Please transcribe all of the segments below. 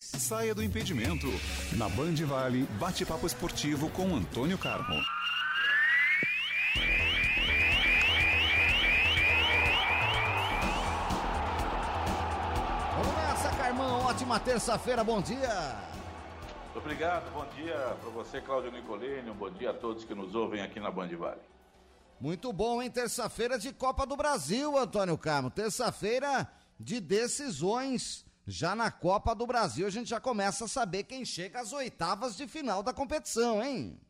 Saia do impedimento. Na Band Vale, bate-papo esportivo com Antônio Carmo. Vamos nessa, Carmão. Ótima terça-feira, bom dia. Obrigado, bom dia para você, Cláudio Nicolini. Um bom dia a todos que nos ouvem aqui na Band Vale. Muito bom, hein? Terça-feira de Copa do Brasil, Antônio Carmo. Terça-feira de decisões. Já na Copa do Brasil, a gente já começa a saber quem chega às oitavas de final da competição, hein?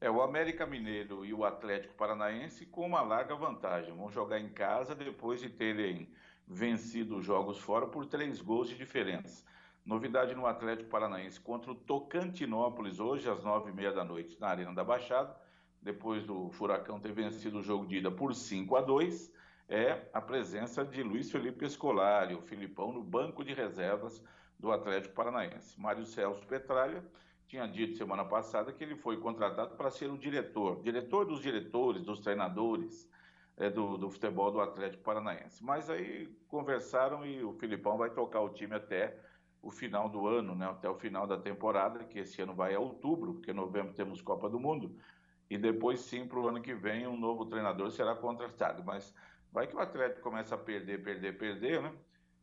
É, o América Mineiro e o Atlético Paranaense com uma larga vantagem. Vão jogar em casa depois de terem vencido os jogos fora por três gols de diferença. Novidade no Atlético Paranaense contra o Tocantinópolis, hoje às nove e meia da noite, na Arena da Baixada, depois do Furacão ter vencido o jogo de ida por 5 a 2 é a presença de Luiz Felipe Escolari, o Filipão, no banco de reservas do Atlético Paranaense. Mário Celso Petralha tinha dito semana passada que ele foi contratado para ser o diretor, diretor dos diretores, dos treinadores é, do, do futebol do Atlético Paranaense. Mas aí conversaram e o Filipão vai tocar o time até o final do ano, né, até o final da temporada, que esse ano vai a outubro, porque em novembro temos Copa do Mundo, e depois sim, para o ano que vem, um novo treinador será contratado. Mas vai que o Atlético começa a perder, perder, perder, né?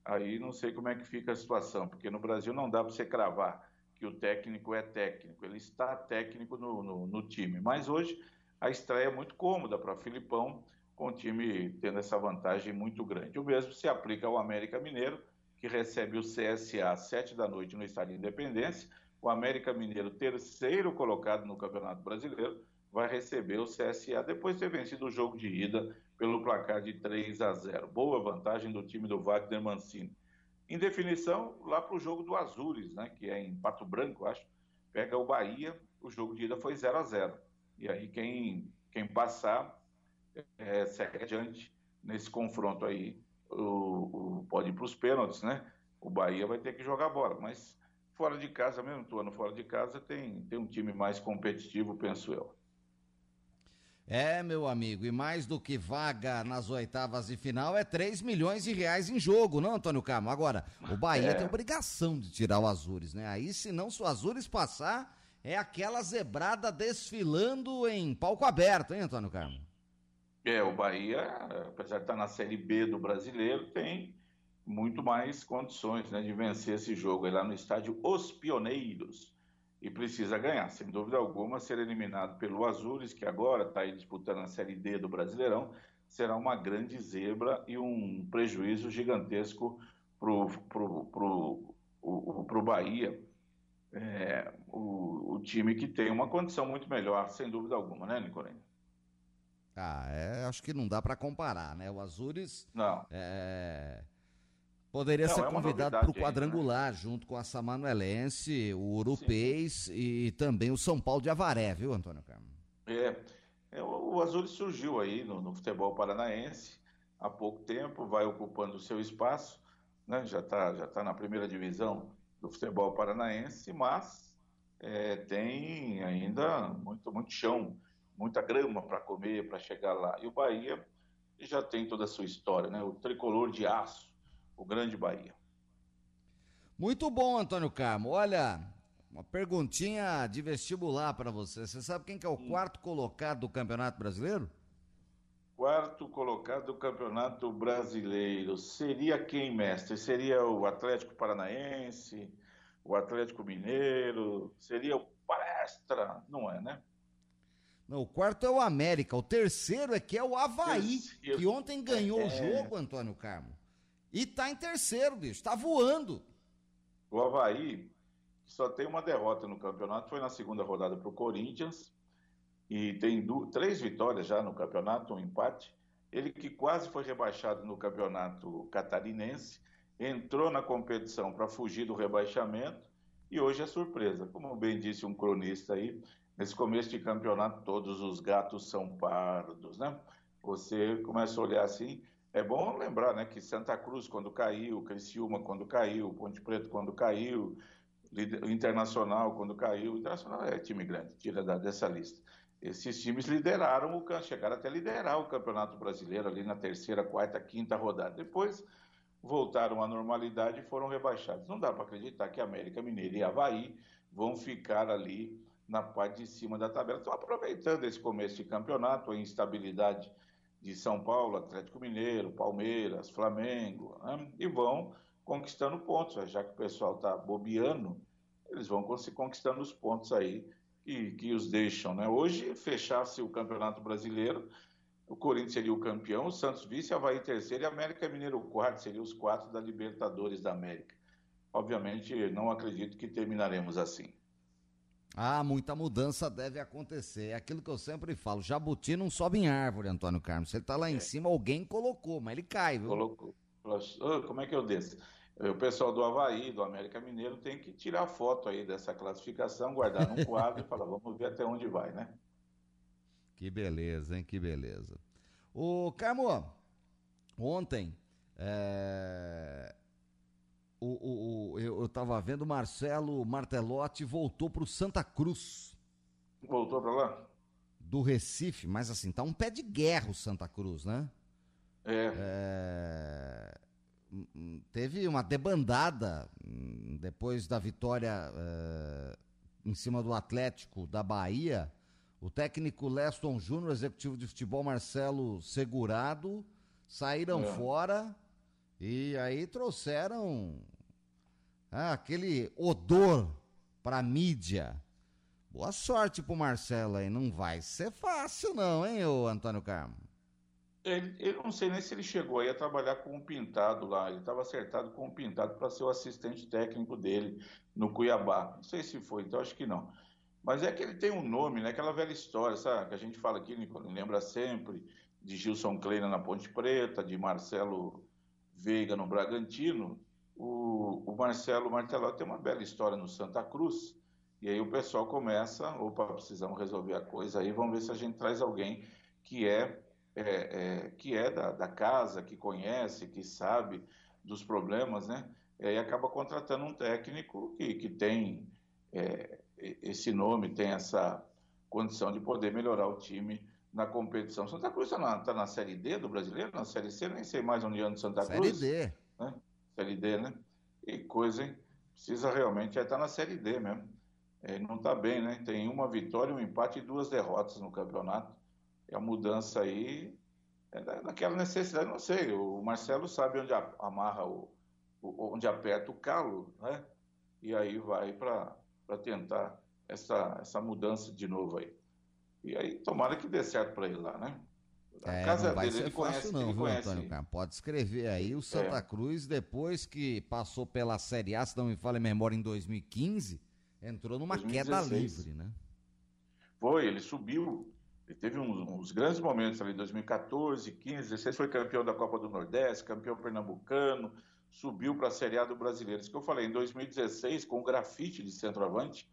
Aí não sei como é que fica a situação, porque no Brasil não dá para você cravar que o técnico é técnico, ele está técnico no, no, no time. Mas hoje a estreia é muito cômoda para Filipão, com o time tendo essa vantagem muito grande. O mesmo se aplica ao América Mineiro, que recebe o CSA às 7 da noite no Estádio Independência. O América Mineiro, terceiro colocado no Campeonato Brasileiro, vai receber o CSA depois de ter vencido o jogo de ida pelo placar de 3 a 0. Boa vantagem do time do Wagner Mancini. Em definição, lá para o jogo do Azures, né, que é em Pato Branco, acho, pega o Bahia, o jogo de ida foi 0 a 0 E aí quem, quem passar é, segue adiante nesse confronto aí o, o pode ir para os pênaltis, né? O Bahia vai ter que jogar bola, mas fora de casa mesmo, ano fora de casa, tem, tem um time mais competitivo, penso eu. É, meu amigo, e mais do que vaga nas oitavas de final, é 3 milhões de reais em jogo, não, Antônio Carmo? Agora, o Bahia é. tem obrigação de tirar o Azures, né? Aí, se não, se o Azures passar, é aquela zebrada desfilando em palco aberto, hein, Antônio Carmo? É, o Bahia, apesar de estar na Série B do brasileiro, tem muito mais condições né, de vencer esse jogo. É lá no estádio Os Pioneiros. E precisa ganhar, sem dúvida alguma, ser eliminado pelo Azures, que agora está disputando a Série D do Brasileirão, será uma grande zebra e um prejuízo gigantesco para pro, pro, pro, pro Bahia. É, o, o, time que tem uma condição muito melhor, sem dúvida alguma, né, Nicolene? Ah, é, acho que não dá para comparar, né? O Azures não. É, poderia não, ser é convidado para o quadrangular, aí, né? junto com a Samanuelense, o Urupês e também o São Paulo de Avaré, viu, Antônio Carmo? É, é o Azures surgiu aí no, no, futebol paranaense há pouco tempo, vai ocupando o seu espaço, né? já está já tá na primeira divisão do futebol paranaense, mas é, tem ainda muito, muito chão muita grama para comer, para chegar lá. E o Bahia já tem toda a sua história, né? O tricolor de aço, o grande Bahia. Muito bom, Antônio Carmo. Olha, uma perguntinha de vestibular para você. Você sabe quem que é o hum. quarto colocado do Campeonato Brasileiro? quarto colocado do Campeonato Brasileiro. Seria quem, mestre? Seria o Atlético Paranaense, o Atlético Mineiro? Seria o Palestra? Não é, né? Não, o quarto é o América. O terceiro é que é o Havaí, terceiro. que ontem ganhou é... o jogo, Antônio Carmo. E tá em terceiro, bicho. Tá voando. O Havaí só tem uma derrota no campeonato, foi na segunda rodada para o Corinthians e tem duas, três vitórias já no campeonato, um empate. Ele que quase foi rebaixado no campeonato catarinense, entrou na competição para fugir do rebaixamento e hoje é surpresa. Como bem disse um cronista aí, nesse começo de campeonato todos os gatos são pardos, né? Você começa a olhar assim, é bom lembrar, né, que Santa Cruz quando caiu, Criciúma quando caiu, Ponte Preta quando caiu, Internacional quando caiu, Internacional é time grande, tira dessa lista. Esses times lideraram, o, chegaram até liderar o Campeonato Brasileiro ali na terceira, quarta, quinta rodada. Depois voltaram à normalidade e foram rebaixados. Não dá para acreditar que América Mineira e Havaí vão ficar ali na parte de cima da tabela. Estão aproveitando esse começo de campeonato, a instabilidade de São Paulo, Atlético Mineiro, Palmeiras, Flamengo, né? e vão conquistando pontos, já que o pessoal está bobeando, eles vão conquistando os pontos aí que, que os deixam. Né? Hoje, fechasse o Campeonato Brasileiro, o Corinthians seria o campeão, o Santos vice, Havaí terceiro e América Mineiro quarto, seriam os quatro da Libertadores da América. Obviamente, não acredito que terminaremos assim. Ah, muita mudança deve acontecer. É aquilo que eu sempre falo: jabuti não sobe em árvore, Antônio Carlos. Se ele tá lá é. em cima, alguém colocou, mas ele cai, viu? Colocou. Como é que eu desço? O pessoal do Havaí, do América Mineiro, tem que tirar foto aí dessa classificação, guardar num quadro e falar, vamos ver até onde vai, né? Que beleza, hein? Que beleza. O Carmo, ontem, é... o, o, eu estava vendo o Marcelo Martelotti voltou para o Santa Cruz. Voltou para lá? Do Recife, mas assim, tá um pé de guerra o Santa Cruz, né? É. é teve uma debandada hum, depois da vitória uh, em cima do Atlético da Bahia. O técnico Leston Júnior, executivo de futebol Marcelo Segurado, saíram é. fora e aí trouxeram ah, aquele odor para mídia. Boa sorte pro Marcelo aí, não vai ser fácil não, hein, ô Antônio Carmo? Ele, eu não sei nem se ele chegou aí a trabalhar com o Pintado lá. Ele estava acertado com o Pintado para ser o assistente técnico dele no Cuiabá. Não sei se foi, então acho que não. Mas é que ele tem um nome, né? Aquela velha história, sabe? Que a gente fala aqui, lembra sempre de Gilson Kleina na Ponte Preta, de Marcelo Veiga no Bragantino. O, o Marcelo Martelotti tem uma bela história no Santa Cruz. E aí o pessoal começa, opa, precisamos resolver a coisa aí, vamos ver se a gente traz alguém que é é, é, que é da, da, casa, que conhece, que sabe dos problemas, né? E aí acaba contratando um técnico que, que tem é, esse nome, tem essa condição de poder melhorar o time na competição. Santa Cruz está na, tá na Série D do brasileiro, na Série C, nem sei mais onde anda Santa Cruz. Série D. Né? Série D, né? E coisa? Precisa realmente estar tá na Série D mesmo. É, não está bem, né? Tem uma vitória, um empate e duas derrotas no campeonato a mudança aí é daquela necessidade, não sei, o Marcelo sabe onde amarra o, onde aperta o calo, né? E aí vai para tentar essa, essa mudança de novo aí. E aí tomara que dê certo para ele lá, né? A é, casa não vai dele, ser fácil conhece, não, viu, Antônio Carlos? Pode escrever aí, o Santa é. Cruz, depois que passou pela Série A, se não me fala em memória, em 2015, entrou numa 2016. queda livre, né? Foi, ele subiu ele teve uns, uns, grandes momentos ali, 2014, 15, 16, foi campeão da Copa do Nordeste, campeão pernambucano, subiu para a Série A do Brasileiro. Isso que eu falei, em 2016, com o grafite de centroavante,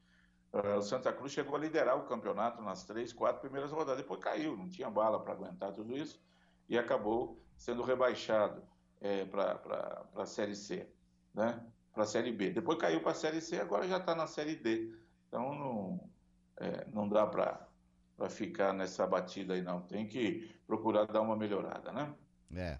o Santa Cruz chegou a liderar o campeonato nas três, quatro primeiras rodadas. Depois caiu, não tinha bala para aguentar tudo isso e acabou sendo rebaixado é, para a Série C, né? para a Série B. Depois caiu para a Série C, agora já está na Série D. Então não, é, não dá para para ficar nessa batida aí, não. Tem que procurar dar uma melhorada, né? É.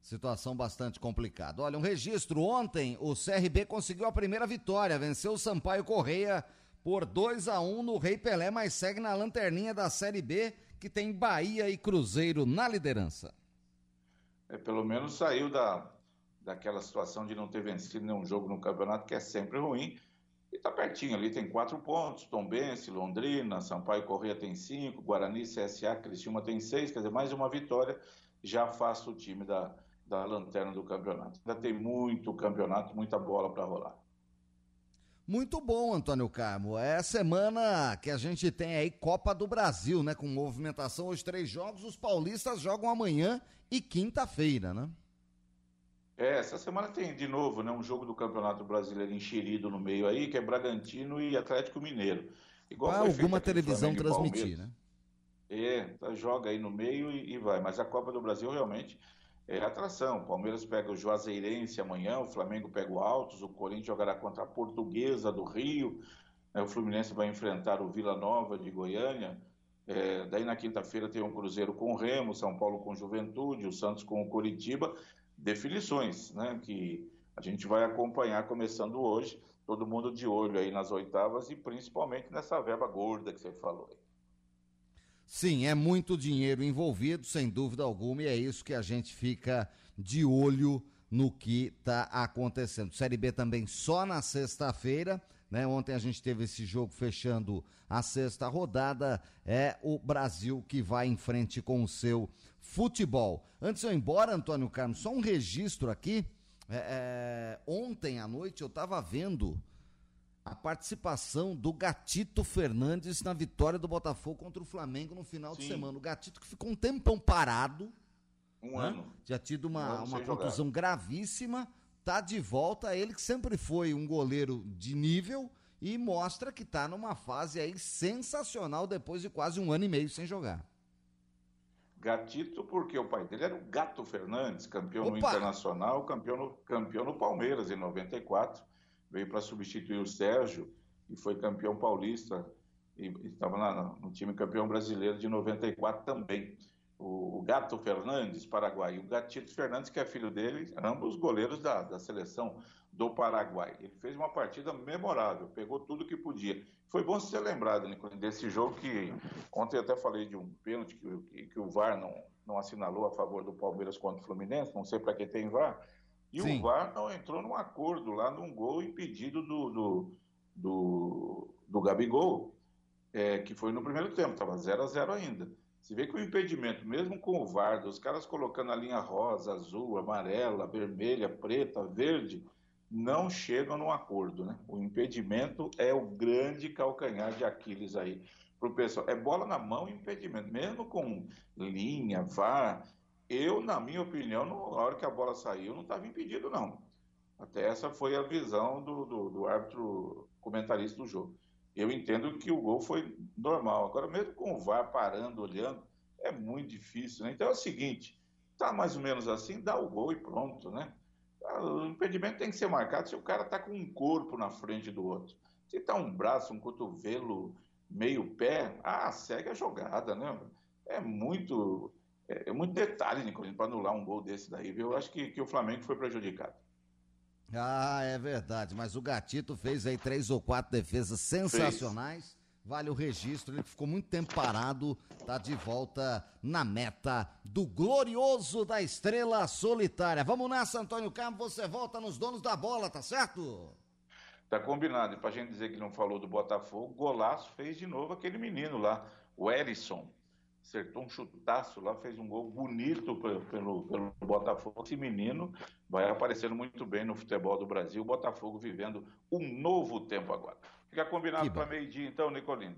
Situação bastante complicada. Olha, um registro. Ontem o CRB conseguiu a primeira vitória, venceu o Sampaio Correia por 2 a 1 no Rei Pelé, mas segue na lanterninha da Série B, que tem Bahia e Cruzeiro na liderança. É, pelo menos saiu da, daquela situação de não ter vencido nenhum jogo no campeonato, que é sempre ruim. E tá pertinho ali, tem quatro pontos. Tombense, Londrina, Sampaio Correia tem cinco, Guarani, CSA, Criciúma tem seis, quer dizer, mais uma vitória já afasta o time da, da lanterna do campeonato. Ainda tem muito campeonato, muita bola para rolar. Muito bom, Antônio Carmo. É semana que a gente tem aí Copa do Brasil, né? Com movimentação, os três jogos, os paulistas jogam amanhã e quinta-feira, né? É, essa semana tem de novo, né, um jogo do Campeonato Brasileiro enxerido no meio aí, que é Bragantino e Atlético Mineiro. Igual ah, alguma televisão transmitir, né? É, joga aí no meio e, e vai. Mas a Copa do Brasil realmente é atração. O Palmeiras pega o Juazeirense amanhã, o Flamengo pega o Altos, o Corinthians jogará contra a Portuguesa do Rio, né, o Fluminense vai enfrentar o Vila Nova de Goiânia. É, daí na quinta-feira tem um Cruzeiro com o Remo, São Paulo com Juventude, o Santos com o Coritiba. Definições, né? Que a gente vai acompanhar começando hoje. Todo mundo de olho aí nas oitavas e principalmente nessa verba gorda que você falou aí. Sim, é muito dinheiro envolvido, sem dúvida alguma, e é isso que a gente fica de olho no que está acontecendo. Série B também só na sexta-feira. Né? Ontem a gente teve esse jogo fechando a sexta rodada. É o Brasil que vai em frente com o seu futebol. Antes de eu ir embora, Antônio Carlos, só um registro aqui. É, é, ontem à noite eu estava vendo a participação do Gatito Fernandes na vitória do Botafogo contra o Flamengo no final Sim. de semana. O Gatito que ficou um tempão parado. Um né? ano. Já tido uma, um uma contusão jogar. gravíssima. Tá de volta. Ele que sempre foi um goleiro de nível e mostra que tá numa fase aí sensacional depois de quase um ano e meio sem jogar. Gatito, porque o pai dele era o Gato Fernandes, campeão Opa! no Internacional, campeão no, campeão no Palmeiras em 94 veio para substituir o Sérgio e foi campeão paulista e estava no time campeão brasileiro de 94 também. O, o Gato Fernandes, Paraguai, e o Gatito Fernandes, que é filho dele, ambos goleiros da, da seleção do Paraguai. Ele fez uma partida memorável, pegou tudo que podia. Foi bom ser lembrado, desse jogo que ontem eu até falei de um pênalti que, que, que o VAR não, não assinalou a favor do Palmeiras contra o Fluminense, não sei para quem tem VAR, e Sim. o VAR não entrou num acordo lá num gol impedido do, do, do, do Gabigol, é, que foi no primeiro tempo, estava 0 a 0 ainda. Você vê que o impedimento, mesmo com o VAR, os caras colocando a linha rosa, azul, amarela, vermelha, preta, verde, não chegam num acordo, né? O impedimento é o grande calcanhar de Aquiles aí pro pessoal. É bola na mão e impedimento, mesmo com linha, VAR, eu, na minha opinião, na hora que a bola saiu, não estava impedido, não. Até essa foi a visão do, do, do, árbitro comentarista do jogo. Eu entendo que o gol foi normal. Agora, mesmo com o VAR parando, olhando, é muito difícil. Né? Então é o seguinte: tá mais ou menos assim, dá o gol e pronto, né? O impedimento tem que ser marcado se o cara tá com um corpo na frente do outro. Se tá um braço, um cotovelo, meio pé, ah, segue a jogada, né? É muito é, é muito detalhe, Nicolino, para anular um gol desse daí, viu? Eu acho que, que o Flamengo foi prejudicado. Ah, é verdade, mas o Gatito fez aí três ou quatro defesas sensacionais. Fez. Vale o registro, ele ficou muito tempo parado, tá de volta na meta do glorioso da estrela solitária. Vamos nessa, Antônio Carmo, você volta nos donos da bola, tá certo? Tá combinado. E pra gente dizer que não falou do Botafogo, golaço fez de novo aquele menino lá, o Erisson acertou um chutaço lá, fez um gol bonito pelo, pelo, pelo, Botafogo. Esse menino vai aparecendo muito bem no futebol do Brasil. O Botafogo vivendo um novo tempo agora. Fica combinado para meio-dia, então, Nicolini.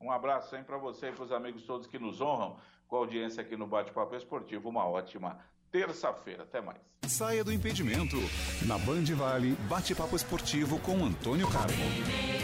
Um abraço aí para você e para os amigos todos que nos honram com a audiência aqui no Bate-Papo Esportivo. Uma ótima terça-feira. Até mais. Saia do impedimento. Na Band Vale, Bate-Papo Esportivo com Antônio Carmo.